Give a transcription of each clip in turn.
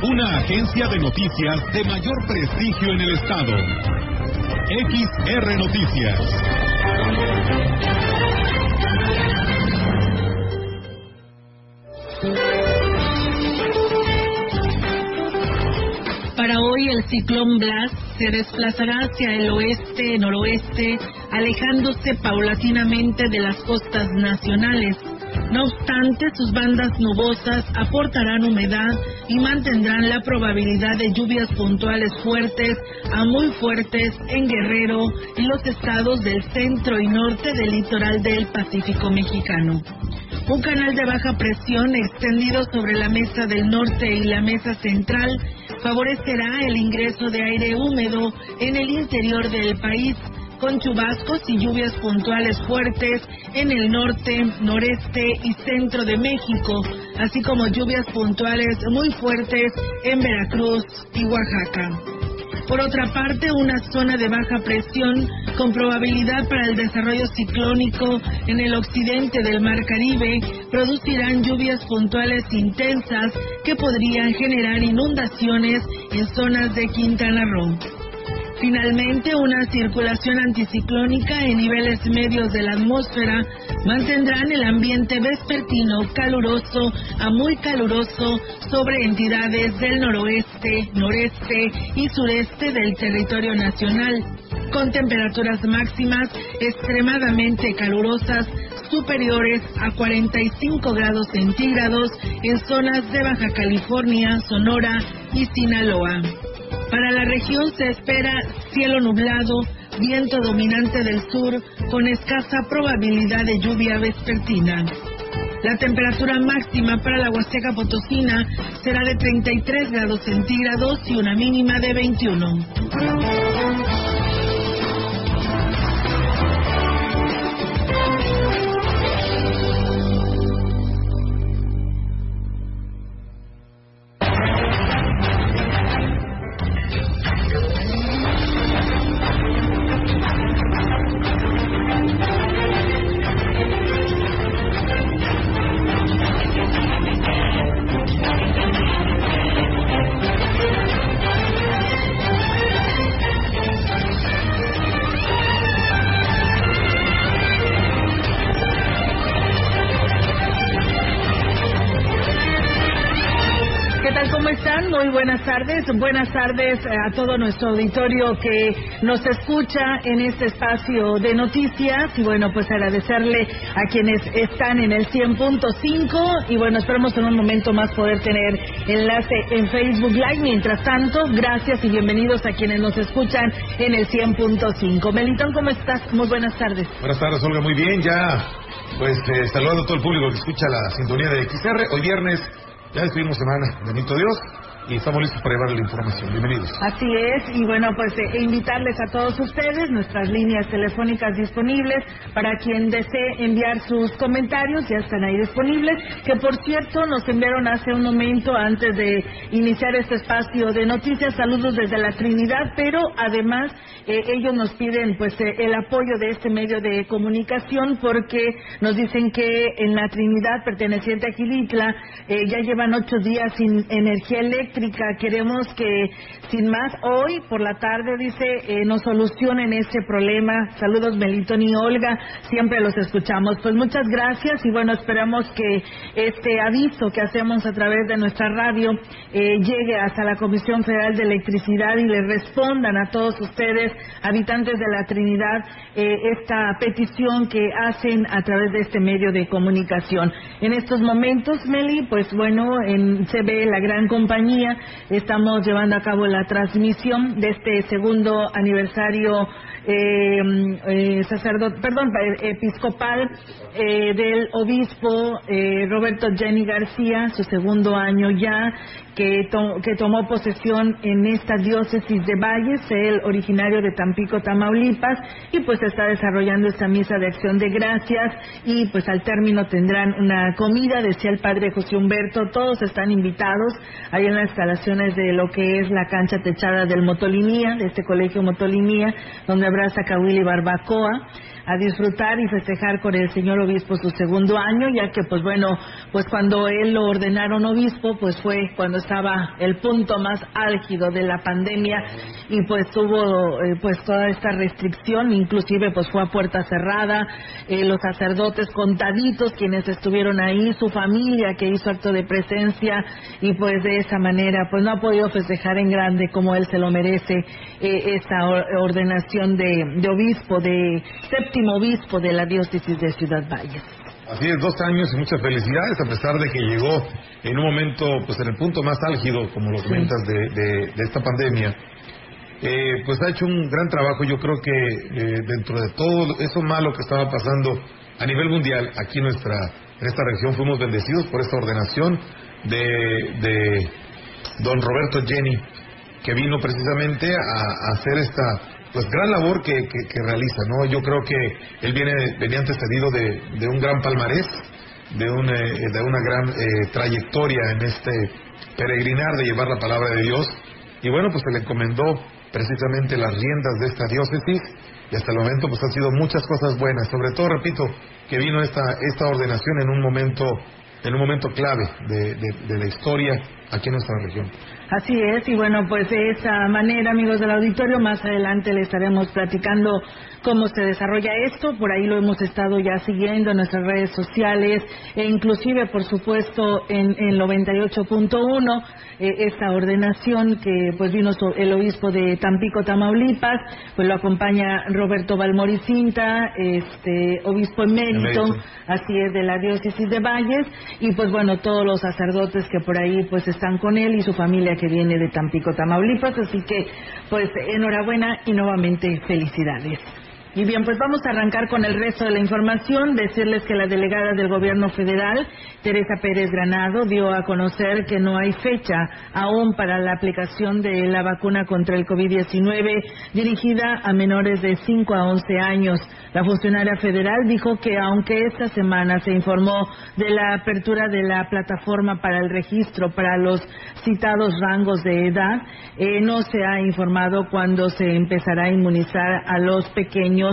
Una agencia de noticias de mayor prestigio en el estado. XR Noticias. Para hoy el ciclón Blas se desplazará hacia el oeste-noroeste, alejándose paulatinamente de las costas nacionales. No obstante, sus bandas nubosas aportarán humedad y mantendrán la probabilidad de lluvias puntuales fuertes a muy fuertes en Guerrero y los estados del centro y norte del litoral del Pacífico mexicano. Un canal de baja presión extendido sobre la mesa del norte y la mesa central favorecerá el ingreso de aire húmedo en el interior del país, con chubascos y lluvias puntuales fuertes en el norte, noreste y centro de México, así como lluvias puntuales muy fuertes en Veracruz y Oaxaca. Por otra parte, una zona de baja presión con probabilidad para el desarrollo ciclónico en el occidente del Mar Caribe producirán lluvias puntuales intensas que podrían generar inundaciones en zonas de Quintana Roo. Finalmente, una circulación anticiclónica en niveles medios de la atmósfera mantendrán el ambiente vespertino caluroso a muy caluroso sobre entidades del noroeste, noreste y sureste del territorio nacional, con temperaturas máximas extremadamente calurosas superiores a 45 grados centígrados en zonas de Baja California, Sonora y Sinaloa. Para la región se espera cielo nublado, viento dominante del sur con escasa probabilidad de lluvia vespertina. La temperatura máxima para la Huasteca Potosina será de 33 grados centígrados y una mínima de 21. Muy buenas tardes. Buenas tardes a todo nuestro auditorio que nos escucha en este espacio de noticias. Y bueno, pues agradecerle a quienes están en el 100.5. Y bueno, esperemos en un momento más poder tener enlace en Facebook Live. Mientras tanto, gracias y bienvenidos a quienes nos escuchan en el 100.5. Melitón, ¿cómo estás? Muy buenas tardes. Buenas tardes, Olga. Muy bien, ya. Pues eh, saludando a todo el público que escucha la sintonía de XR. Hoy viernes ya despedimos semana, bendito Dios, y estamos listos para llevarle la información. Bienvenidos. Así es, y bueno, pues eh, invitarles a todos ustedes, nuestras líneas telefónicas disponibles para quien desee enviar sus comentarios, ya están ahí disponibles, que por cierto nos enviaron hace un momento antes de iniciar este espacio de noticias, saludos desde la Trinidad, pero además eh, ellos nos piden pues eh, el apoyo de este medio de comunicación porque nos dicen que en la Trinidad perteneciente a Gilitla ya llevan ocho días sin energía eléctrica. Queremos que sin más hoy por la tarde dice eh, nos solucionen ese problema. Saludos Melitón y Olga, siempre los escuchamos. Pues muchas gracias y bueno esperamos que este aviso que hacemos a través de nuestra radio eh, llegue hasta la Comisión Federal de Electricidad y le respondan a todos ustedes habitantes de la Trinidad eh, esta petición que hacen a través de este medio de comunicación. En estos momentos, Meli, pues bueno, en CB, la gran compañía, estamos llevando a cabo la transmisión de este segundo aniversario eh, sacerdote, perdón, episcopal del obispo Roberto Jenny García, su segundo año ya, que, que tomó posesión en esta diócesis de Valles, el originario de Tampico, Tamaulipas, y pues está desarrollando esta misa de acción de gracias y pues al término tendrán una comida, decía el padre José Humberto, todos están invitados ahí en las instalaciones de lo que es la cancha techada del Motolinía, de este colegio Motolinía, donde habrá sacahuil y barbacoa a disfrutar y festejar con el señor obispo su segundo año, ya que pues bueno, pues cuando él lo ordenaron obispo, pues fue cuando estaba el punto más álgido de la pandemia y pues tuvo eh, pues toda esta restricción, inclusive pues fue a puerta cerrada, eh, los sacerdotes contaditos quienes estuvieron ahí, su familia que hizo acto de presencia y pues de esa manera pues no ha podido festejar en grande como él se lo merece eh, esta ordenación de, obispo, de séptimo obispo de la diócesis de Ciudad Valles. Así es, dos años y muchas felicidades, a pesar de que llegó en un momento, pues en el punto más álgido, como lo comentas, de, esta pandemia. Eh, pues ha hecho un gran trabajo, yo creo que eh, dentro de todo eso malo que estaba pasando a nivel mundial, aquí en nuestra en esta región fuimos bendecidos por esta ordenación de, de don Roberto Jenny, que vino precisamente a hacer esta pues gran labor que, que, realiza, ¿no? Yo creo que él viene, venía antecedido de, de un gran palmarés, de, un, eh, de una gran eh, trayectoria en este peregrinar de llevar la palabra de Dios. Y bueno, pues se le encomendó precisamente las riendas de esta diócesis y hasta el momento pues han sido muchas cosas buenas. Sobre todo, repito, que vino esta, esta ordenación en un momento en un momento clave de, de, la historia aquí en nuestra región. Así es, y bueno, pues de esa manera, amigos del auditorio, más adelante le estaremos platicando cómo se desarrolla esto, por ahí lo hemos estado ya siguiendo en nuestras redes sociales e inclusive, por supuesto, en, el 98.1 eh, esta ordenación que pues vino el obispo de Tampico, Tamaulipas, pues lo acompaña Roberto Balmoricinta, este obispo emérito, así es, de la diócesis de Valles, y pues bueno, todos los sacerdotes que por ahí pues están con él y su familia que viene de Tampico, Tamaulipas, así que pues enhorabuena y nuevamente felicidades. Y bien, pues vamos a arrancar con el resto de la información, decirles que la delegada del gobierno federal, Teresa Pérez Granado, dio a conocer que no hay fecha aún para la aplicación de la vacuna contra el COVID-19 dirigida a menores de 5 a 11 años. La funcionaria federal dijo que aunque esta semana se informó de la apertura de la plataforma para el registro para los citados rangos de edad, eh, no se ha informado cuándo se empezará a inmunizar a los pequeños.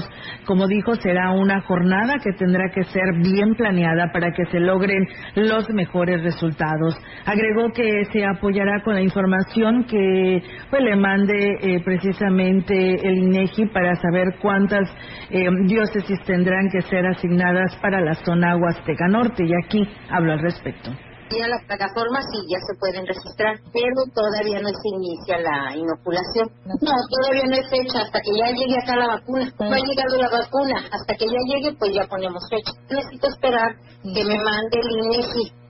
Como dijo, será una jornada que tendrá que ser bien planeada para que se logren los mejores resultados. Agregó que se apoyará con la información que pues, le mande eh, precisamente el INEGI para saber cuántas eh, diócesis tendrán que ser asignadas para la zona Huasteca Norte y aquí hablo al respecto. Ya la plataforma sí, ya se pueden registrar, pero todavía no se inicia la inoculación. No, todavía no hay fecha, hasta que ya llegue acá la vacuna. No ha llegado la vacuna, hasta que ya llegue, pues ya ponemos fecha. Necesito esperar que me mande el INEGI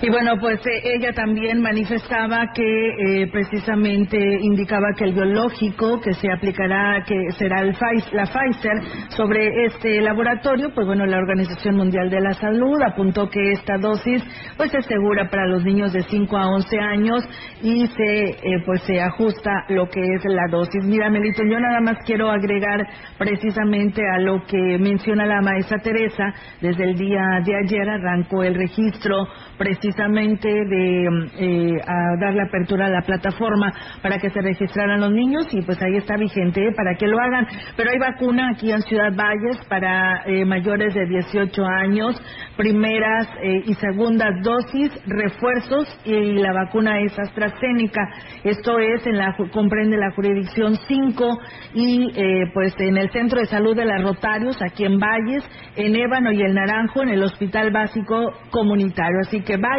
y bueno, pues eh, ella también manifestaba que eh, precisamente indicaba que el biológico que se aplicará, que será el la Pfizer sobre este laboratorio, pues bueno, la Organización Mundial de la Salud apuntó que esta dosis pues es segura para los niños de 5 a 11 años y se eh, pues se ajusta lo que es la dosis. Mira, Melito, yo nada más quiero agregar precisamente a lo que menciona la maestra Teresa, desde el día de ayer arrancó el registro precisamente de eh, dar la apertura a la plataforma para que se registraran los niños y pues ahí está vigente ¿eh? para que lo hagan. Pero hay vacuna aquí en Ciudad Valles para eh, mayores de 18 años, primeras y segundas dosis, refuerzos y la vacuna es AstraZeneca. Esto es en la comprende la jurisdicción 5 y pues en el Centro de Salud de las Rotarios aquí en Valles, en Ébano y el Naranjo en el Hospital Básico Comunitario. Así que Valles,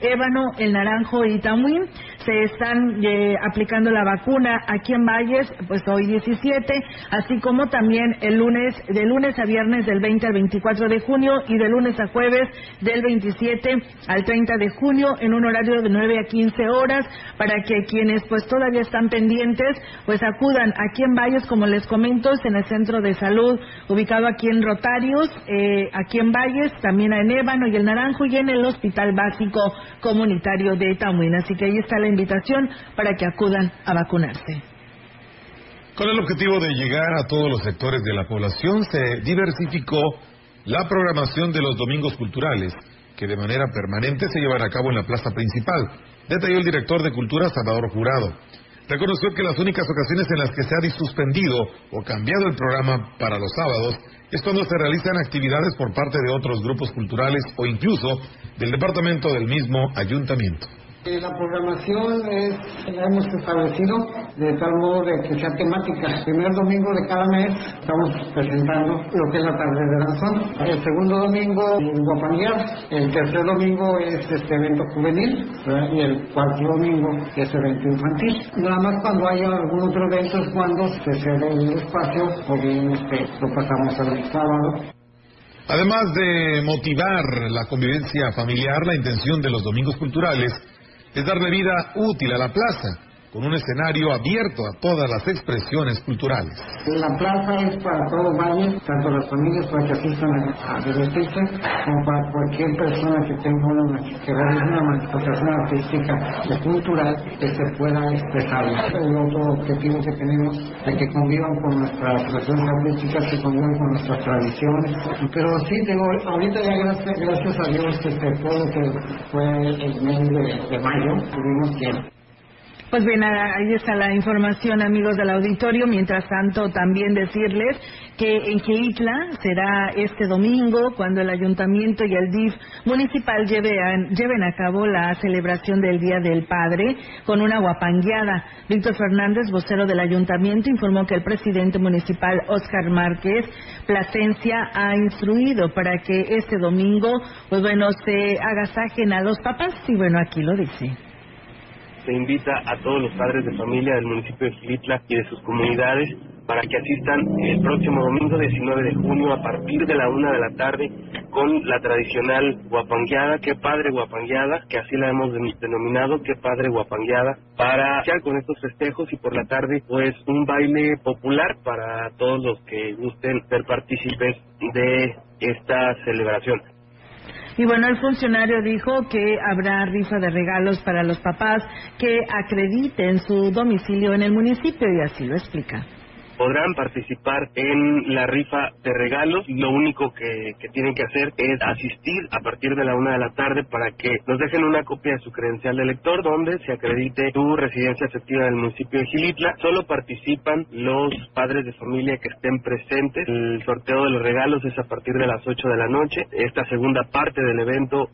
Ébano, El Naranjo y Tamuín se están eh, aplicando la vacuna aquí en Valles, pues hoy 17, así como también el lunes, de lunes a viernes del 20 al 24 de junio y de lunes a jueves del 27 al 30 de junio en un horario de 9 a 15 horas para que quienes pues todavía están pendientes pues acudan aquí en Valles, como les comento, en el centro de salud ubicado aquí en Rotarios, eh, aquí en Valles, también en Ébano y el Naranjo y en el Hospital Básico Comunitario de Tamuín. Así que ahí está la invitación para que acudan a vacunarse. Con el objetivo de llegar a todos los sectores de la población, se diversificó la programación de los domingos culturales, que de manera permanente se llevan a cabo en la plaza principal, detalló el director de Cultura Salvador Jurado. Reconoció que las únicas ocasiones en las que se ha suspendido o cambiado el programa para los sábados es cuando se realizan actividades por parte de otros grupos culturales o incluso del departamento del mismo ayuntamiento. Eh, la programación es, la hemos establecido de tal modo de que sea temática. El primer domingo de cada mes estamos presentando lo que es la tarde de danzón. El segundo domingo, guapanguear. El tercer domingo es este evento juvenil. Y el cuarto domingo es evento infantil. Nada más cuando haya algún otro evento es cuando se cede el espacio o bien este, lo pasamos al sábado. Además de motivar la convivencia familiar, la intención de los domingos culturales es darle vida útil a la plaza, con un escenario abierto a todas las expresiones culturales. La plaza es para todo Valle, tanto las familias para que asistan a, divertirse, como para cualquier persona que tenga una, que una manifestación artística o cultural que se pueda expresar. El otro objetivo que tenemos es que convivan con nuestras expresiones artísticas, que convivan con nuestras tradiciones. Pero sí, digo, ahorita ya gracias, gracias a Dios, que todo lo que fue el mes de, de mayo, tuvimos que pues bien, ahí está la información, amigos del auditorio. Mientras tanto, también decirles que en Queitla será este domingo cuando el ayuntamiento y el DIF municipal lleven a cabo la celebración del Día del Padre con una guapangueada. Víctor Fernández, vocero del ayuntamiento, informó que el presidente municipal Oscar Márquez Plasencia ha instruido para que este domingo, pues bueno, se agasajen a los papás y bueno, aquí lo dice se invita a todos los padres de familia del municipio de Gilitla y de sus comunidades para que asistan el próximo domingo 19 de junio a partir de la una de la tarde con la tradicional guapangueada, qué padre guapangueada, que así la hemos denominado, qué padre guapangueada, para iniciar con estos festejos y por la tarde pues un baile popular para todos los que gusten ser partícipes de esta celebración. Y bueno, el funcionario dijo que habrá rifa de regalos para los papás que acrediten su domicilio en el municipio y así lo explica podrán participar en la rifa de regalos. Lo único que, tienen que hacer es asistir a partir de la una de la tarde para que nos dejen una copia de su credencial de lector donde se acredite su residencia efectiva del municipio de Gilitla. Solo participan los padres de familia que estén presentes. El sorteo de los regalos es a partir de las 8 de la noche. Esta segunda parte del evento.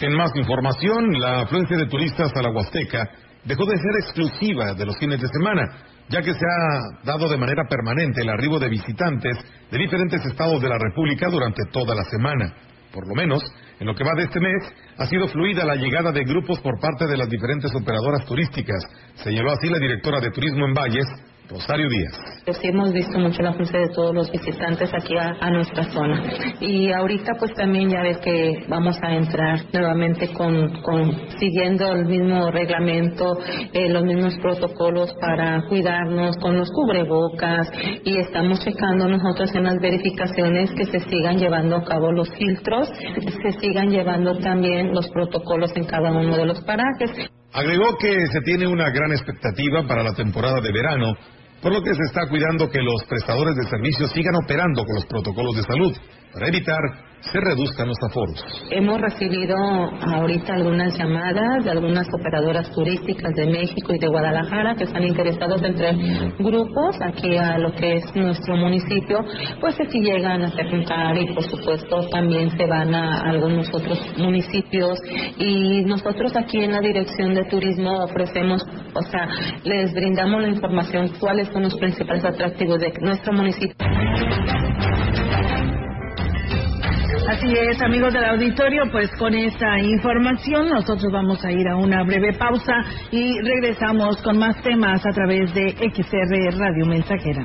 En más información, la afluencia de turistas a la Huasteca dejó de ser exclusiva de los fines de semana ya que se ha dado de manera permanente el arribo de visitantes de diferentes estados de la República durante toda la semana. Por lo menos, en lo que va de este mes, ha sido fluida la llegada de grupos por parte de las diferentes operadoras turísticas, señaló así la directora de Turismo en Valles, Rosario Díaz. Pues hemos visto mucho la fuerza de todos los visitantes aquí a, nuestra zona. Y ahorita pues también ya ves que vamos a entrar nuevamente con, siguiendo el mismo reglamento, eh, los mismos protocolos para cuidarnos con los cubrebocas y estamos checando nosotros en las verificaciones que se sigan llevando a cabo los filtros, se sigan llevando también los protocolos en cada uno de los parajes. Agregó que se tiene una gran expectativa para la temporada de verano por lo que se está cuidando que los prestadores de servicios sigan operando con los protocolos de salud para evitar se reduzcan los aforos. Hemos recibido ahorita algunas llamadas de algunas operadoras turísticas de México y de Guadalajara que están interesados entre grupos aquí a lo que es nuestro municipio, pues aquí llegan a preguntar y por supuesto también se van a algunos otros municipios y nosotros aquí en la Dirección de Turismo ofrecemos, o sea, les brindamos la información cuáles son los principales atractivos de nuestro municipio. Así es, amigos del auditorio, pues con esta información nosotros vamos a ir a una breve pausa y regresamos con más temas a través de XR Radio Mensajera.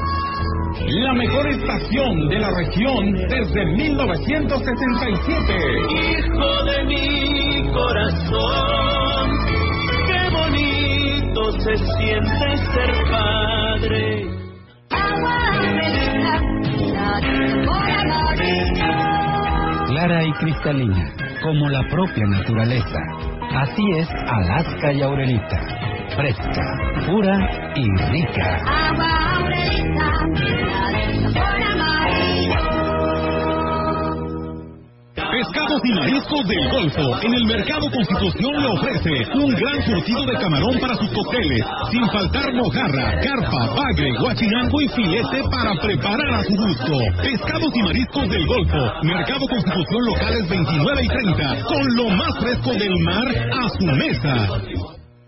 la mejor estación de la región desde 1967. Hijo de mi corazón, qué bonito se siente ser padre. Clara y cristalina, como la propia naturaleza. Así es Alaska y Aurelita. Fresca, pura y rica. Agua Aurelita. Pescados y mariscos del Golfo. En el Mercado Constitución le ofrece un gran surtido de camarón para sus cócteles, sin faltar mojarra, carpa, bagre, guachinango y filete para preparar a su gusto. Pescados y mariscos del Golfo. Mercado Constitución locales 29 y 30, con lo más fresco del mar a su mesa.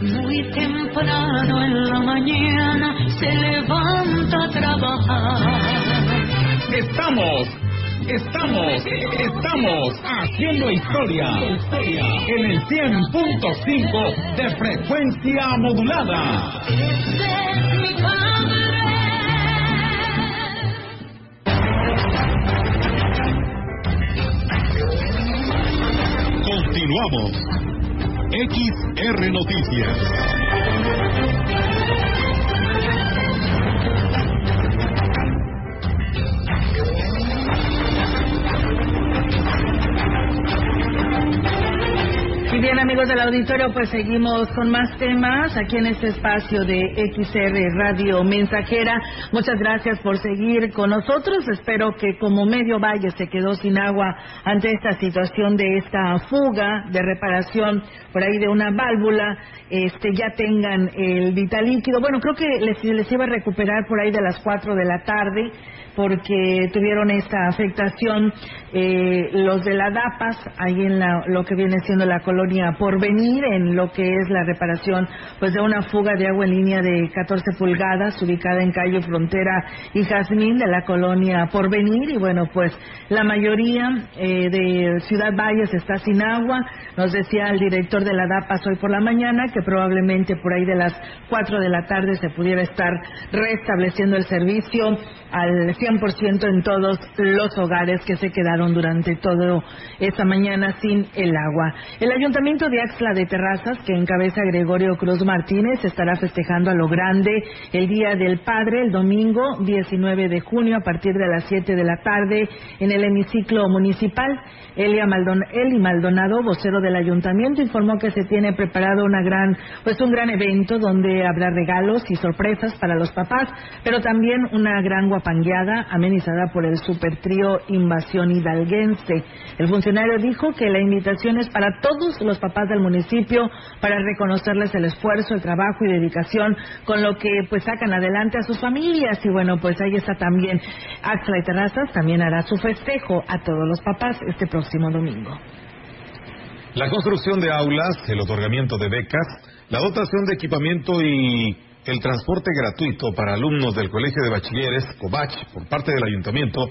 Muy temprano en la mañana se levanta a trabajar. Estamos, estamos, estamos haciendo historia, en el 100.5 de frecuencia modulada. es mi padre. Continuamos. XR Noticias. Bien, amigos del auditorio, pues seguimos con más temas aquí en este espacio de XR Radio Mensajera. Muchas gracias por seguir con nosotros. Espero que como medio valle se quedó sin agua ante esta situación de esta fuga de reparación por ahí de una válvula, este ya tengan el vital líquido. Bueno, creo que les, les iba a recuperar por ahí de las 4 de la tarde porque tuvieron esta afectación eh, los de la DAPAS, ahí en lo que viene siendo la colonia Porvenir, en lo que es la reparación pues de una fuga de agua en línea de 14 pulgadas, ubicada en calle Frontera y Jazmín de la colonia Porvenir, y bueno, pues la mayoría eh, de Ciudad Valles está sin agua, nos decía el director de la DAPAS hoy por la mañana que probablemente por ahí de las 4 de la tarde se pudiera estar restableciendo el servicio al 100% en todos los hogares que se quedaron durante toda esta mañana sin el agua. El Ayuntamiento de Axla de Terrazas, que encabeza Gregorio Cruz Martínez, estará festejando a lo grande el Día del Padre el domingo 19 de junio a partir de las 7 de la tarde en el hemiciclo municipal. Elia Eli Maldonado, vocero del ayuntamiento, informó que se tiene preparado una gran, pues un gran evento donde habrá regalos y sorpresas para los papás, pero también una gran guapangueada amenizada por el super trío Invasión Hidalguense. El funcionario dijo que la invitación es para todos los papás del municipio para reconocerles el esfuerzo, el trabajo y dedicación con lo que pues sacan adelante a sus familias y bueno pues ahí está también Axla y Terrazas también hará su festejo a todos los papás este próximo domingo. La construcción de aulas, el otorgamiento de becas, la dotación de equipamiento y el transporte gratuito para alumnos del Colegio de Bachilleres, COBACH, por parte del Ayuntamiento,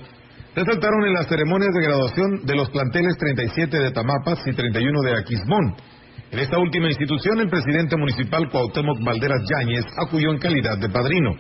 resaltaron en las ceremonias de graduación de los planteles 37 de Tamapas y 31 de Aquismón. En esta última institución, el presidente municipal Cuauhtémoc Valderas Yáñez acudió en calidad de padrino.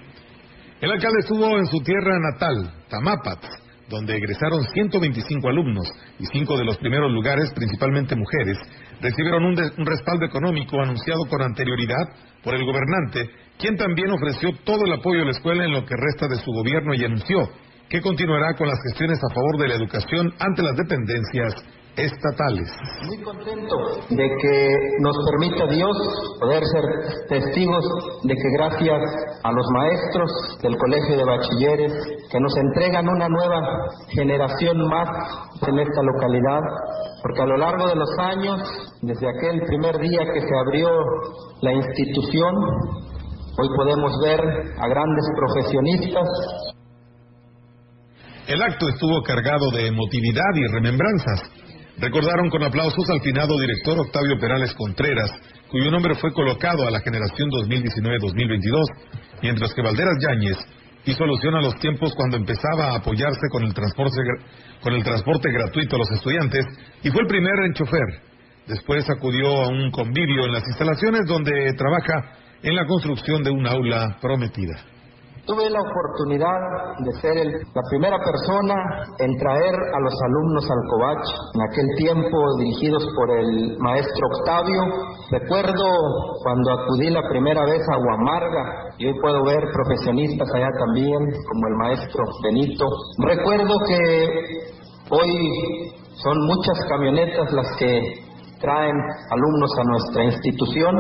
El alcalde estuvo en su tierra natal, Tamapat, donde egresaron 125 alumnos y cinco de los primeros lugares, principalmente mujeres, recibieron un, respaldo económico anunciado con anterioridad por el gobernante, quien también ofreció todo el apoyo a la escuela en lo que resta de su gobierno y anunció que continuará con las gestiones a favor de la educación ante las dependencias estatales. Muy contento de que nos permita Dios poder ser testigos de que gracias a los maestros del Colegio de Bachilleres que nos entregan una nueva generación más en esta localidad, porque a lo largo de los años, desde aquel primer día que se abrió la institución, hoy podemos ver a grandes profesionistas el acto estuvo cargado de emotividad y remembranzas. Recordaron con aplausos al finado director Octavio Perales Contreras, cuyo nombre fue colocado a la generación 2019-2022, mientras que Valderas Yáñez hizo alusión a los tiempos cuando empezaba a apoyarse con el transporte, con el transporte gratuito a los estudiantes y fue el primero en chofer. Después acudió a un convivio en las instalaciones donde trabaja en la construcción de un aula prometida. Tuve la oportunidad de ser la primera persona en traer a los alumnos al Covach, en aquel tiempo dirigidos por el maestro Octavio. Recuerdo cuando acudí la primera vez a Huamarga, y hoy puedo ver profesionistas allá también, como el maestro Benito. Recuerdo que hoy son muchas camionetas las que traen alumnos a nuestra institución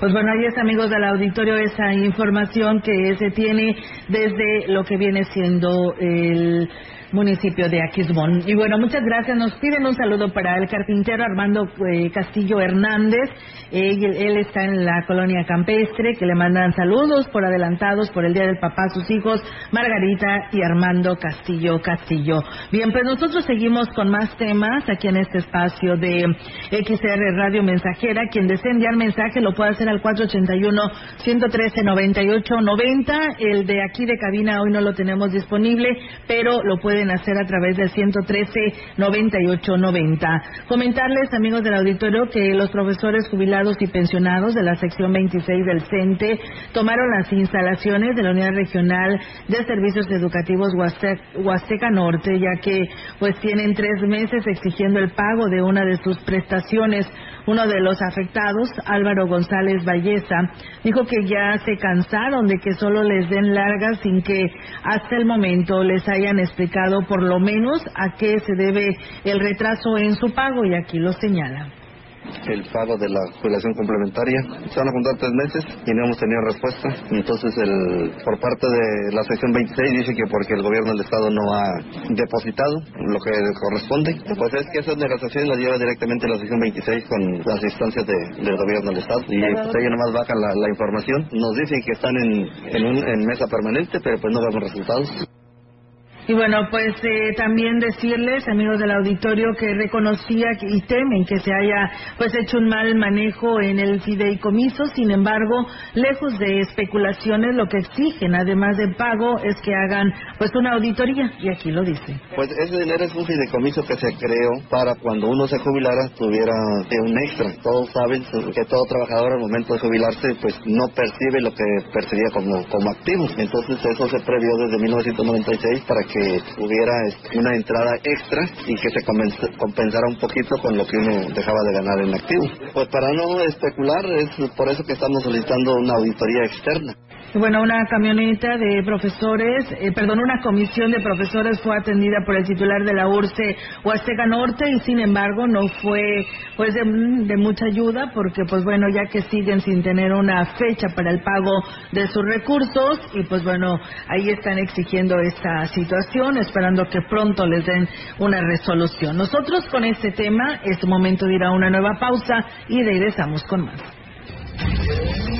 pues bueno, ahí es amigos del auditorio esa información que se tiene desde lo que viene siendo el municipio de Aquismón. Y bueno, muchas gracias. Nos piden un saludo para el carpintero Armando eh, Castillo Hernández. él, está en la colonia campestre, que le mandan saludos por adelantados por el Día del Papá a sus hijos, Margarita y Armando Castillo Castillo. Bien, pues nosotros seguimos con más temas aquí en este espacio de XR Radio Mensajera. Quien desee enviar mensaje lo puede hacer al 481-113-9890. El de aquí de cabina hoy no lo tenemos disponible, pero lo puede hacer a través del 113-9890. Comentarles, amigos del auditorio, que los profesores jubilados y pensionados de la sección 26 del CENTE tomaron las instalaciones de la Unidad Regional de Servicios Educativos Huasteca Norte, ya que pues tienen tres meses exigiendo el pago de una de sus prestaciones uno de los afectados, Álvaro González Valleza, dijo que ya se cansaron de que solo les den largas sin que hasta el momento les hayan explicado por lo menos a qué se debe el retraso en su pago y aquí lo señala el pago de la jubilación complementaria. Se van a juntar tres meses y no hemos tenido respuesta. Entonces, el, por parte de la sección 26 dice que porque el gobierno del Estado no ha depositado lo que corresponde. Pues es que esas negociaciones las lleva directamente la sección 26 con las instancias del gobierno del Estado. Y pues, ellos nomás bajan la, información. Nos dicen que están en, en, en mesa permanente, pero pues no vemos resultados. Y bueno, pues eh, también decirles, amigos del auditorio, que reconocía y temen que se haya pues hecho un mal manejo en el fideicomiso. Sin embargo, lejos de especulaciones, lo que exigen, además de pago, es que hagan pues una auditoría. Y aquí lo dice. Pues ese dinero es un fideicomiso que se creó para cuando uno se jubilara tuviera un extra. Todos saben que todo trabajador al momento de jubilarse pues no percibe lo que percibía como, como activo. Entonces eso se previó desde 1996 para que hubiera este, una entrada extra y que se compensara un poquito con lo que uno dejaba de ganar en activo. Pues para no especular, es por eso que estamos solicitando una auditoría externa. Bueno, una camioneta de profesores, eh, perdón, una comisión de profesores fue atendida por el titular de la URCE Huasteca Norte y sin embargo no fue pues de, de, mucha ayuda porque pues bueno, ya que siguen sin tener una fecha para el pago de sus recursos y pues bueno, ahí están exigiendo esta situación, esperando que pronto les den una resolución. Nosotros con este tema, es momento de ir a una nueva pausa y regresamos con más.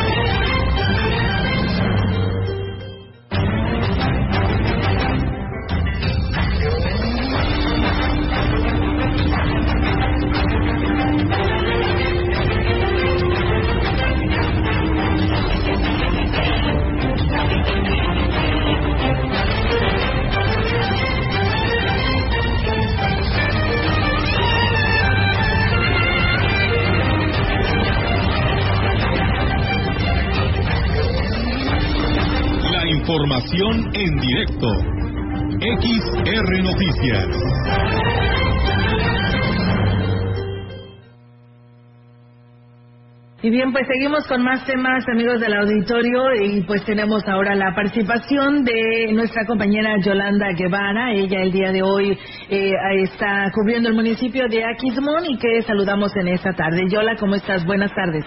Y bien, pues seguimos con más temas, amigos del auditorio, y pues tenemos ahora la participación de nuestra compañera Yolanda Guevara. Ella el día de hoy eh, está cubriendo el municipio de Aquismón y que saludamos en esta tarde. Yola, ¿cómo estás? Buenas tardes.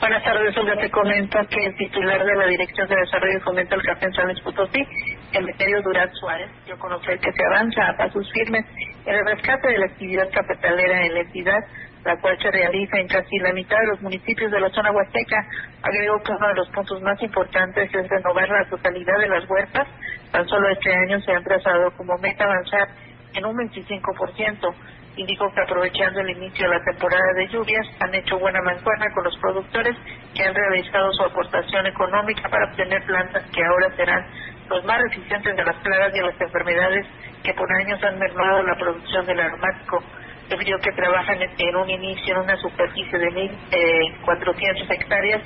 Buenas tardes, Olga. Te comento que el titular de la Dirección de Desarrollo y Fomento del Café en San Luis Potosí, Emeterio Durán Suárez, dio a conocer que se avanza a pasos firmes en el rescate de la actividad cafetalera en la entidad, la cual se realiza en casi la mitad de los municipios de la zona huasteca. Agregó que uno de los puntos más importantes es renovar la totalidad de las huertas. Tan solo este año se han trazado como meta avanzar en un 25%. Indicó que aprovechando el inicio de la temporada de lluvias han hecho buena mancuerna con los productores que han realizado su aportación económica para obtener plantas que ahora serán los más resistentes de las plagas y a las enfermedades que por años han mermado la producción del aromático. Refirió que trabajan en, en un inicio en una superficie de 1.400 hectáreas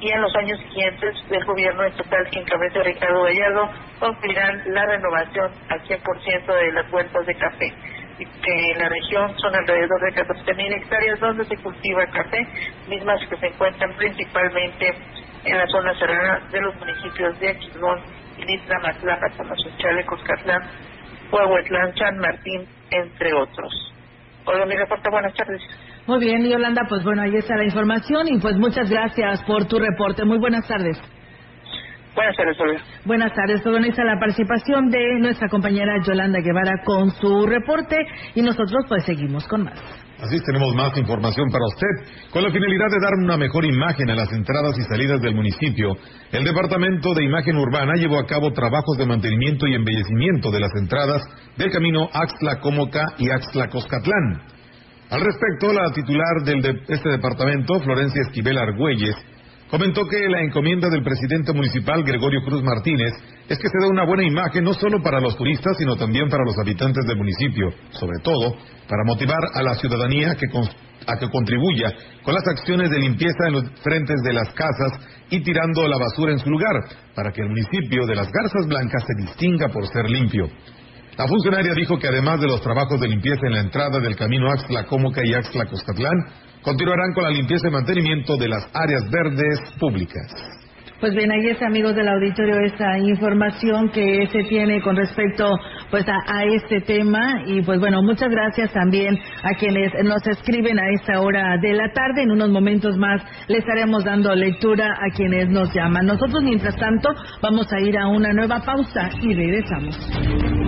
y en los años siguientes del gobierno estatal que encabeza Ricardo Gallardo concluirán la renovación al 100% de las huertas de café que en la región son alrededor de 14.000 hectáreas donde se cultiva café, mismas que se encuentran principalmente en la zona serrana de los municipios de Aquismón, Ilitla, Matlapa, Tamazunchale, Coscatlán, Huehuetlán, San Martín, entre otros. Hola, mi reporte, buenas tardes. Muy bien, Yolanda, pues bueno, ahí está la información y pues muchas gracias por tu reporte. Muy buenas tardes. Buenas tardes, Olga. Buenas tardes, ahí está la participación de nuestra compañera Yolanda Guevara con su reporte y nosotros pues seguimos con más. Así tenemos más información para usted. Con la finalidad de dar una mejor imagen a las entradas y salidas del municipio, el Departamento de Imagen Urbana llevó a cabo trabajos de mantenimiento y embellecimiento de las entradas del camino Axtla-Comoca y Axtla-Coscatlán. Al respecto, la titular de este departamento, Florencia Esquivel Argüelles, comentó que la encomienda del presidente municipal Gregorio Cruz Martínez es que se dé una buena imagen no solo para los turistas, sino también para los habitantes del municipio, sobre todo para motivar a la ciudadanía a que contribuya con las acciones de limpieza en los frentes de las casas y tirando la basura en su lugar, para que el municipio de las Garzas Blancas se distinga por ser limpio. La funcionaria dijo que además de los trabajos de limpieza en la entrada del camino Axtla-Cómoca y Axtla-Coscatlán, continuarán con la limpieza y mantenimiento de las áreas verdes públicas. Pues bien, ahí está, amigos del auditorio, esta información que se tiene con respecto pues a, a este tema y pues bueno, muchas gracias también a quienes nos escriben a esta hora de la tarde. En unos momentos más le estaremos dando lectura a quienes nos llaman. Nosotros, mientras tanto, vamos a ir a una nueva pausa y regresamos.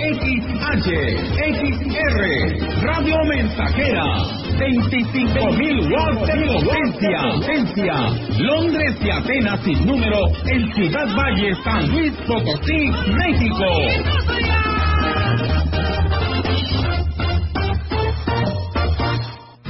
XH, XR, Radio Mensajera, 25 mil watts de potencia. Londres y Atenas sin número en Ciudad Valle, San Luis Potosí, México.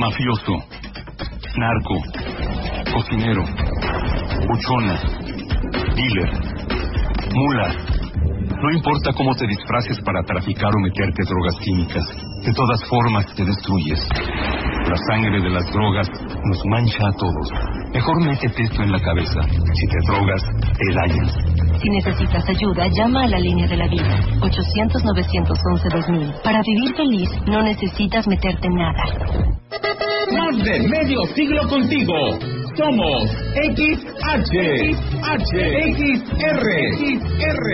Mafioso, narco, cocinero, buchona, dealer, mula. No importa cómo te disfraces para traficar o meterte drogas químicas, de todas formas te destruyes. La sangre de las drogas nos mancha a todos. Mejor métete esto en la cabeza. Si te drogas, te dañas. Si necesitas ayuda, llama a la línea de la vida. 800-911-2000. Para vivir feliz, no necesitas meterte en nada. Más de medio siglo contigo. Somos XH, H, XR, XR,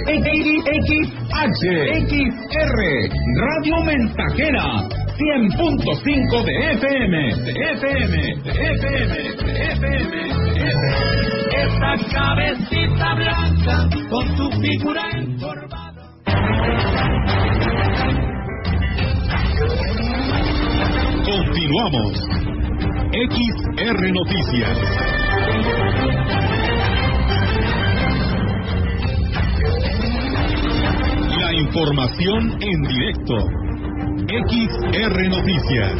XR, XR, Radio Mensajera, 100.5 de FM, de FM, de FM, de FM, de FM. Cabecita blanca con su figura encorvada. Continuamos. XR Noticias. La información en directo. XR Noticias.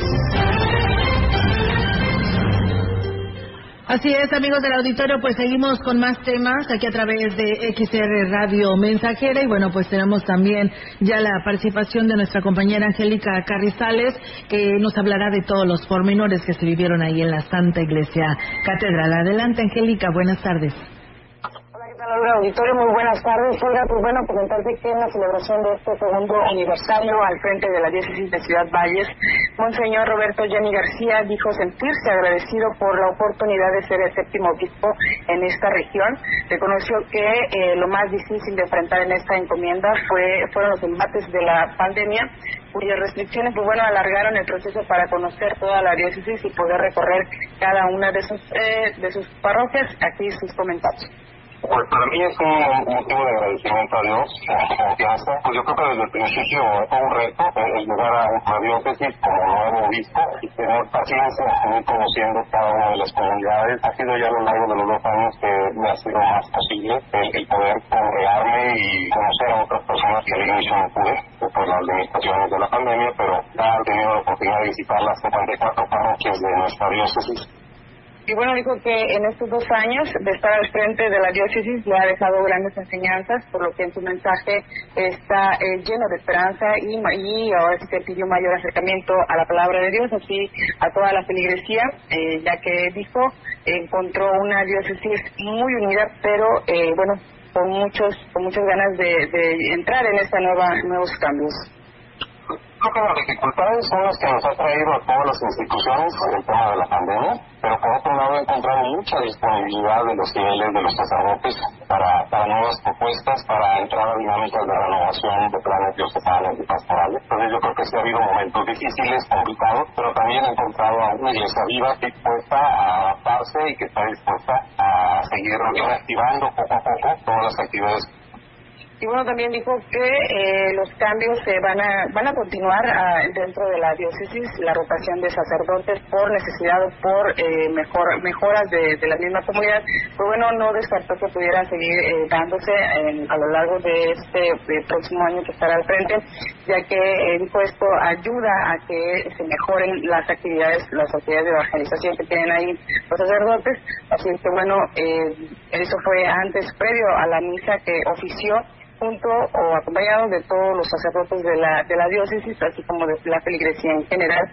Así es, amigos del auditorio, pues seguimos con más temas aquí a través de XR Radio Mensajera y bueno, pues tenemos también ya la participación de nuestra compañera Angélica Carrizales que nos hablará de todos los pormenores que se vivieron ahí en la Santa Iglesia Catedral. Adelante, Angélica, buenas tardes. Hola, auditorio, muy buenas tardes. Oiga, pues bueno, comentarte que en la celebración de este segundo aniversario al frente de la diócesis de Ciudad Valles, Monseñor Roberto Jenny García dijo sentirse agradecido por la oportunidad de ser el séptimo obispo en esta región. Reconoció que eh, lo más difícil de enfrentar en esta encomienda fue fueron los embates de la pandemia, cuyas restricciones, pues bueno, alargaron el proceso para conocer toda la diócesis y poder recorrer cada una de sus, eh, de sus parroquias. Aquí sus comentarios. Pues para mí es un motivo de agradecimiento a Dios, confianza. Pues yo creo que desde el principio fue un reto el llegar a la diócesis como nuevo obispo y tener paciencia, ir conociendo cada una de las comunidades. Ha sido ya a lo largo de los dos años que me ha sido más posible el, el poder congregarme y conocer a otras personas que al inicio no pude por las limitaciones de la pandemia, pero ya he tenido la oportunidad de visitar las 74 parroquias de nuestra diócesis y bueno, dijo que en estos dos años de estar al frente de la diócesis le ha dejado grandes enseñanzas, por lo que en su mensaje está eh, lleno de esperanza y, y ahora sí se pidió mayor acercamiento a la palabra de Dios, así a toda la feligresía, eh, ya que dijo encontró una diócesis muy unida, pero eh, bueno, con muchos con muchas ganas de, entrar en esta nueva nuevos cambios creo que las dificultades son las que nos ha traído a todas las instituciones el tema de la pandemia, pero por otro lado he encontrado mucha disponibilidad de los niveles de los sacerdotes para, para nuevas propuestas, para entrar a dinámicas de renovación de planes diocesanos y pastorales. Entonces yo creo que sí ha habido momentos difíciles, complicados, pero también he encontrado a una iglesia viva dispuesta a adaptarse y que está dispuesta a seguir reactivando poco a poco todas las actividades y bueno, también dijo que eh, los cambios se van a van a continuar ah, dentro de la diócesis, la rotación de sacerdotes por necesidad o por eh, mejor, mejoras de, la misma comunidad. Pues bueno, no descartó que pudieran seguir eh, dándose a lo largo de este próximo año que estará al frente, ya que dijo esto ayuda a que se mejoren las actividades, las actividades de evangelización que tienen ahí los sacerdotes. Así que bueno, eso fue antes, previo a la misa que ofició junto o acompañado de todos los sacerdotes de la, de la diócesis, así como de la feligresía en general.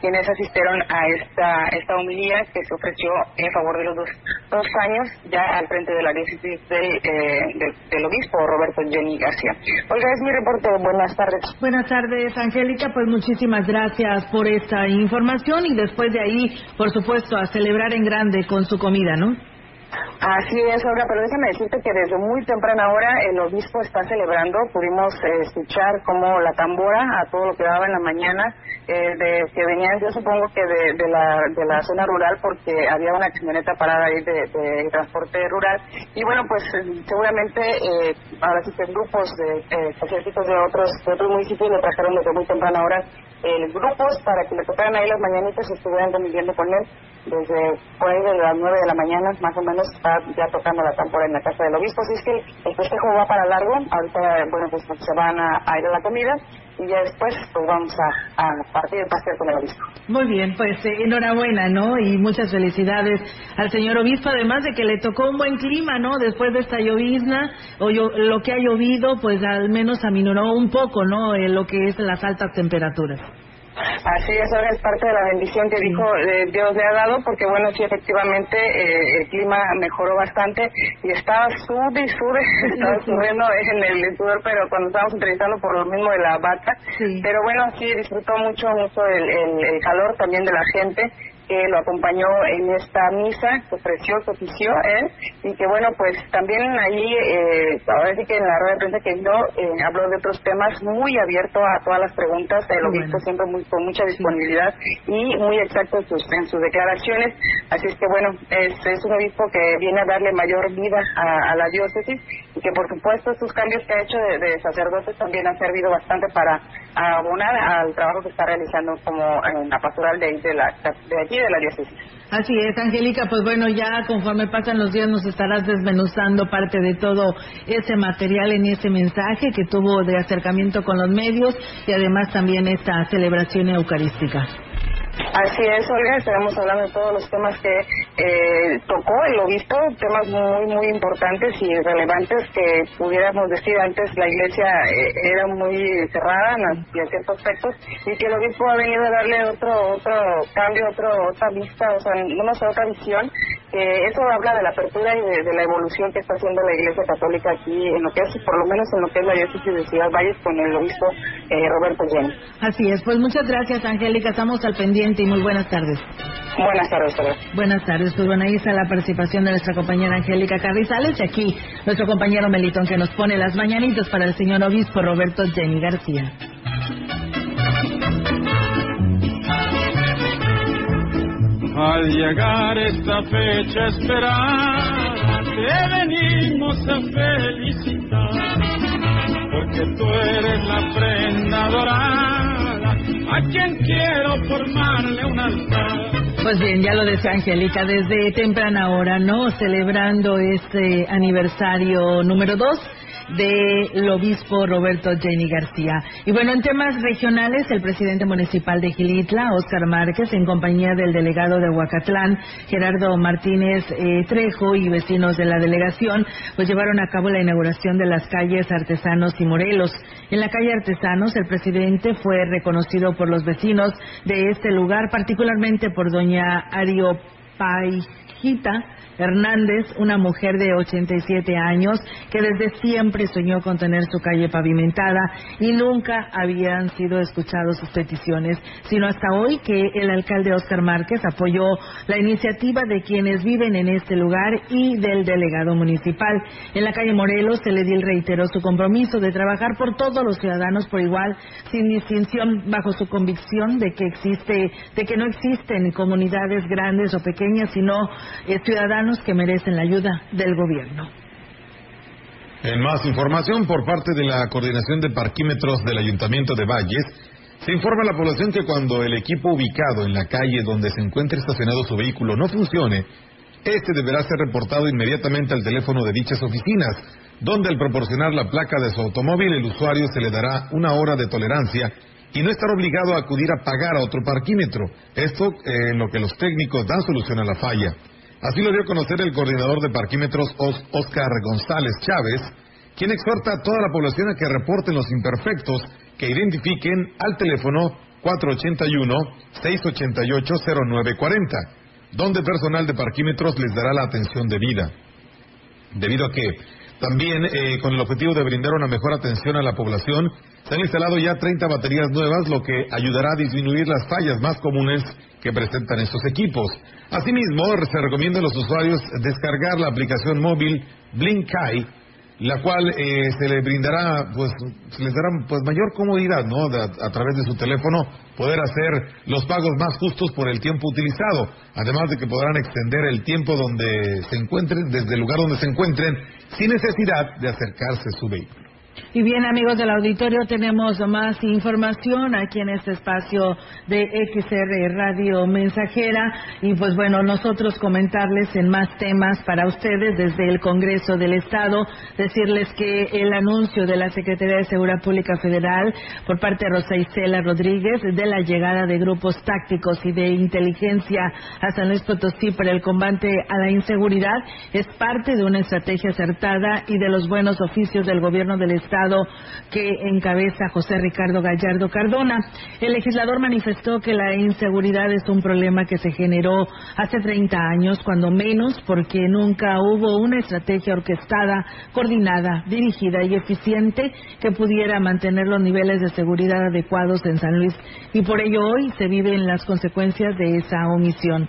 Quienes asistieron a esta esta homilía que se ofreció en favor de los dos, dos años ya al frente de la diócesis del, eh, del, obispo Roberto Jenny García. Oiga, es mi reporte. Buenas tardes. Buenas tardes, Angélica. Pues muchísimas gracias por esta información y después de ahí, por supuesto, a celebrar en grande con su comida, ¿no? Así es, Olga, pero déjame decirte que desde muy temprana hora el obispo está celebrando. Pudimos eh, escuchar como la tambora a todo lo que daba en la mañana, eh, de que venían, yo supongo que de, la, de la zona rural, porque había una camioneta parada ahí de, transporte rural. Y bueno, pues eh, seguramente ahora sí que grupos de eh, de otros, de otros municipios le trajeron desde muy temprana hora el grupos para que le tocaran ahí las mañanitas y estuvieran conviviendo con él. Desde por ahí de las nueve de la mañana más o menos está ya tocando la tambora en la casa del obispo. Así es que el festejo va para largo. Ahorita bueno pues se van a, ir a la comida y ya después pues vamos a, partir el pastel con el obispo muy bien pues eh, enhorabuena no y muchas felicidades al señor obispo además de que le tocó un buen clima no después de esta llovizna o lo que ha llovido pues al menos aminoró un poco no en lo que es las altas temperaturas Así es, ahora es parte de la bendición que dijo eh, Dios le ha dado, porque bueno, sí, efectivamente eh, el clima mejoró bastante y estaba sube y sube, estaba subiendo en el sudor, pero cuando estábamos entrevistando por lo mismo de la vaca, pero bueno, sí, disfrutó mucho, mucho el, el calor también de la gente que lo acompañó en esta misa que ofreció, que ofició él, y que bueno, pues también ahí, eh, ahora sí que en la rueda de prensa que dio, eh, habló de otros temas muy abierto a todas las preguntas, lo visto siempre muy, con mucha disponibilidad y muy exacto en sus, en sus declaraciones, así es que bueno, es, es un obispo que viene a darle mayor vida a, la diócesis y que por supuesto estos cambios que ha hecho de, sacerdotes también han servido bastante para abonar al trabajo que está realizando como en la pastoral de, de, la, de allí de la diócesis. Así es, Angélica, pues bueno, ya conforme pasan los días nos estarás desmenuzando parte de todo ese material en ese mensaje que tuvo de acercamiento con los medios y además también esta celebración eucarística. Así es, Olga, estaremos hablando de todos los temas que eh, tocó el obispo, temas muy, muy importantes y relevantes que pudiéramos decir antes la iglesia eh, era muy cerrada en, en, ciertos aspectos y que el obispo ha venido a darle otro, otro cambio, otro, otra vista, o sea, no sé, otra visión eso habla de la apertura y de, la evolución que está haciendo la Iglesia Católica aquí, en lo que es, por lo menos en lo que es la diócesis de Ciudad Valles con el obispo eh, Roberto Jenny. Así es, pues muchas gracias Angélica, estamos al pendiente y muy buenas tardes. Buenas tardes, Buenas tardes, pues bueno, ahí está la participación de nuestra compañera Angélica Carrizales y aquí nuestro compañero Melitón que nos pone las mañanitas para el señor obispo Roberto Jenny García. Al llegar esta fecha esperada, te venimos a felicitar, porque tú eres la prenda dorada, a quien quiero formarle un altar. Pues bien, ya lo decía Angélica, desde temprana hora, ¿no? Celebrando este aniversario número dos del obispo Roberto Jenny García. Y bueno, en temas regionales, el presidente municipal de Gilitla, Óscar Márquez, en compañía del delegado de Huacatlán, Gerardo Martínez eh, Trejo y vecinos de la delegación, pues llevaron a cabo la inauguración de las calles Artesanos y Morelos. En la calle Artesanos, el presidente fue reconocido por los vecinos de este lugar, particularmente por doña Ario Paijita, Hernández, una mujer de 87 años que desde siempre soñó con tener su calle pavimentada y nunca habían sido escuchadas sus peticiones, sino hasta hoy que el alcalde Oscar Márquez apoyó la iniciativa de quienes viven en este lugar y del delegado municipal. En la calle Morelos, se le reiteró su compromiso de trabajar por todos los ciudadanos por igual, sin distinción, bajo su convicción de que existe, de que no existen comunidades grandes o pequeñas, sino eh, ciudadanos que merecen la ayuda del gobierno. En más información por parte de la Coordinación de Parquímetros del Ayuntamiento de Valles, se informa a la población que cuando el equipo ubicado en la calle donde se encuentre estacionado su vehículo no funcione, este deberá ser reportado inmediatamente al teléfono de dichas oficinas, donde al proporcionar la placa de su automóvil el usuario se le dará una hora de tolerancia y no estar obligado a acudir a pagar a otro parquímetro. Esto eh, en lo que los técnicos dan solución a la falla. Así lo dio a conocer el coordinador de parquímetros Oscar González Chávez, quien exhorta a toda la población a que reporten los imperfectos, que identifiquen al teléfono 481-688-0940, donde personal de parquímetros les dará la atención debida. Debido a que también, eh, con el objetivo de brindar una mejor atención a la población, se han instalado ya 30 baterías nuevas, lo que ayudará a disminuir las fallas más comunes que presentan estos equipos. Asimismo, se recomienda a los usuarios descargar la aplicación móvil Blinkai, la cual eh, se le brindará, pues, se les dará pues mayor comodidad, ¿no? a, través de su teléfono poder hacer los pagos más justos por el tiempo utilizado, además de que podrán extender el tiempo donde se encuentren, desde el lugar donde se encuentren, sin necesidad de acercarse a su vehículo. Y bien, amigos del auditorio, tenemos más información aquí en este espacio de XR Radio Mensajera. Y pues bueno, nosotros comentarles en más temas para ustedes desde el Congreso del Estado, decirles que el anuncio de la Secretaría de Seguridad Pública Federal por parte de Rosa Isela Rodríguez de la llegada de grupos tácticos y de inteligencia a San Luis Potosí para el combate a la inseguridad es parte de una estrategia acertada y de los buenos oficios del gobierno del Estado Que encabeza José Ricardo Gallardo Cardona. El legislador manifestó que la inseguridad es un problema que se generó hace 30 años, cuando menos porque nunca hubo una estrategia orquestada, coordinada, dirigida y eficiente que pudiera mantener los niveles de seguridad adecuados en San Luis. Y por ello hoy se viven las consecuencias de esa omisión.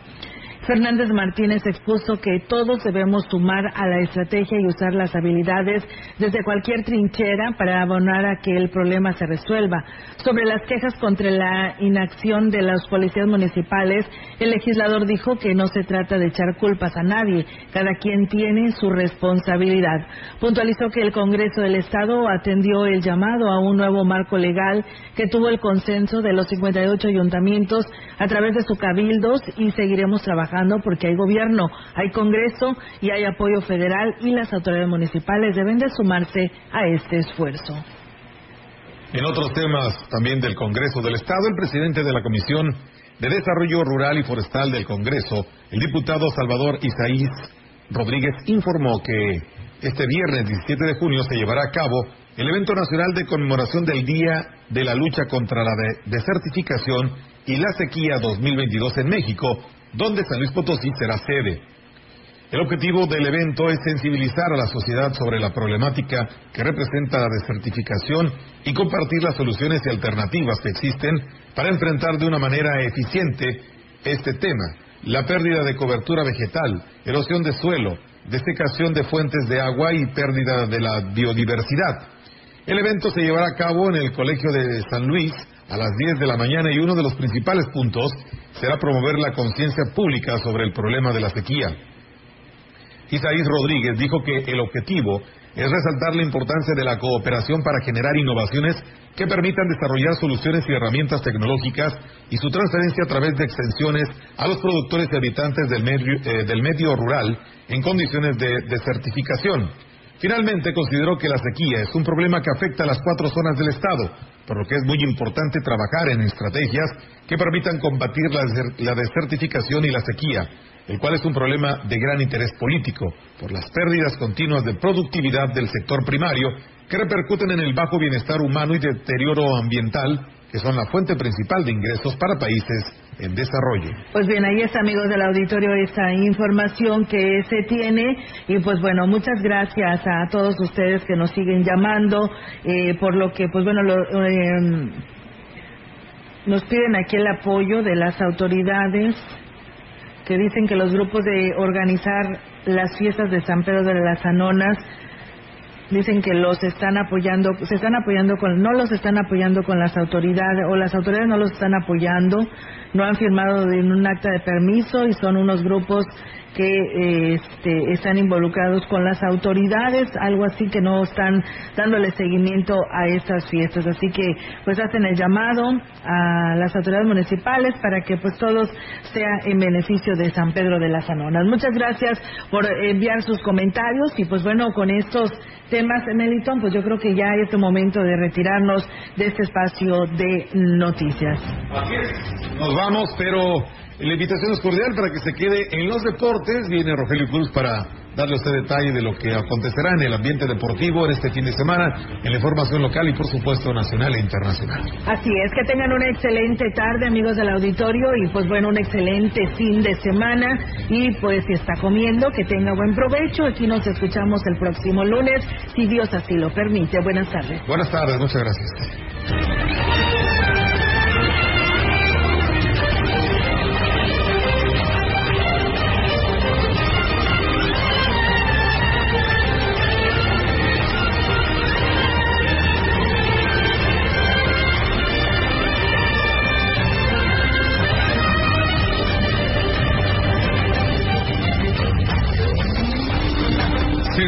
Fernández Martínez expuso que todos debemos sumar a la estrategia y usar las habilidades desde cualquier trinchera para abonar a que el problema se resuelva. Sobre las quejas contra la inacción de los policías municipales, el legislador dijo que no se trata de echar culpas a nadie, cada quien tiene su responsabilidad. Puntualizó que el Congreso del Estado atendió el llamado a un nuevo marco legal que tuvo el consenso de los 58 ayuntamientos a través de sus cabildos y seguiremos trabajando porque hay gobierno, hay Congreso y hay apoyo federal y las autoridades municipales deben de sumarse a este esfuerzo. En otros temas también del Congreso del Estado, el presidente de la Comisión de Desarrollo Rural y Forestal del Congreso, el diputado Salvador Isaís Rodríguez, informó que este viernes 17 de junio se llevará a cabo el evento nacional de conmemoración del Día de la Lucha contra la Desertificación y la Sequía 2022 en México, donde San Luis Potosí será sede. El objetivo del evento es sensibilizar a la sociedad sobre la problemática que representa la desertificación y compartir las soluciones y alternativas que existen para enfrentar de una manera eficiente este tema. La pérdida de cobertura vegetal, erosión de suelo, desecación de fuentes de agua y pérdida de la biodiversidad. El evento se llevará a cabo en el Colegio de San Luis a las 10 de la mañana y uno de los principales puntos será promover la conciencia pública sobre el problema de la sequía. Isaís Rodríguez dijo que el objetivo es resaltar la importancia de la cooperación para generar innovaciones que permitan desarrollar soluciones y herramientas tecnológicas y su transferencia a través de extensiones a los productores y habitantes del medio, eh, del medio rural en condiciones de desertificación. Finalmente, consideró que la sequía es un problema que afecta a las cuatro zonas del Estado, por lo que es muy importante trabajar en estrategias que permitan combatir la, desertificación y la sequía, el cual es un problema de gran interés político, por las pérdidas continuas de productividad del sector primario que repercuten en el bajo bienestar humano y deterioro ambiental que son la fuente principal de ingresos para países en desarrollo. Pues bien, ahí está, amigos del auditorio, esta información que se tiene. Y pues bueno, muchas gracias a todos ustedes que nos siguen llamando, eh, por lo que, pues bueno, eh, nos piden aquí el apoyo de las autoridades que dicen que los grupos de organizar las fiestas de San Pedro de las Anonas dicen que los están apoyando, se están apoyando con, no los están apoyando con las autoridades o las autoridades no los están apoyando, no han firmado en un acta de permiso y son unos grupos que este, están involucrados con las autoridades, algo así que no están dándole seguimiento a estas fiestas. Así que pues hacen el llamado a las autoridades municipales para que pues todos sea en beneficio de San Pedro de las Anonas. Muchas gracias por enviar sus comentarios y pues bueno, con estos temas, Melitón, pues yo creo que ya es el momento de retirarnos de este espacio de noticias. Vamos, pero la invitación es cordial para que se quede en los deportes. Viene Rogelio Cruz para darle a usted detalle de lo que acontecerá en el ambiente deportivo en este fin de semana, en la información local y por supuesto nacional e internacional. Así es, que tengan una excelente tarde amigos del auditorio y pues bueno, un excelente fin de semana y pues si está comiendo, que tenga buen provecho. Aquí nos escuchamos el próximo lunes, si Dios así lo permite. Buenas tardes. Buenas tardes, muchas gracias.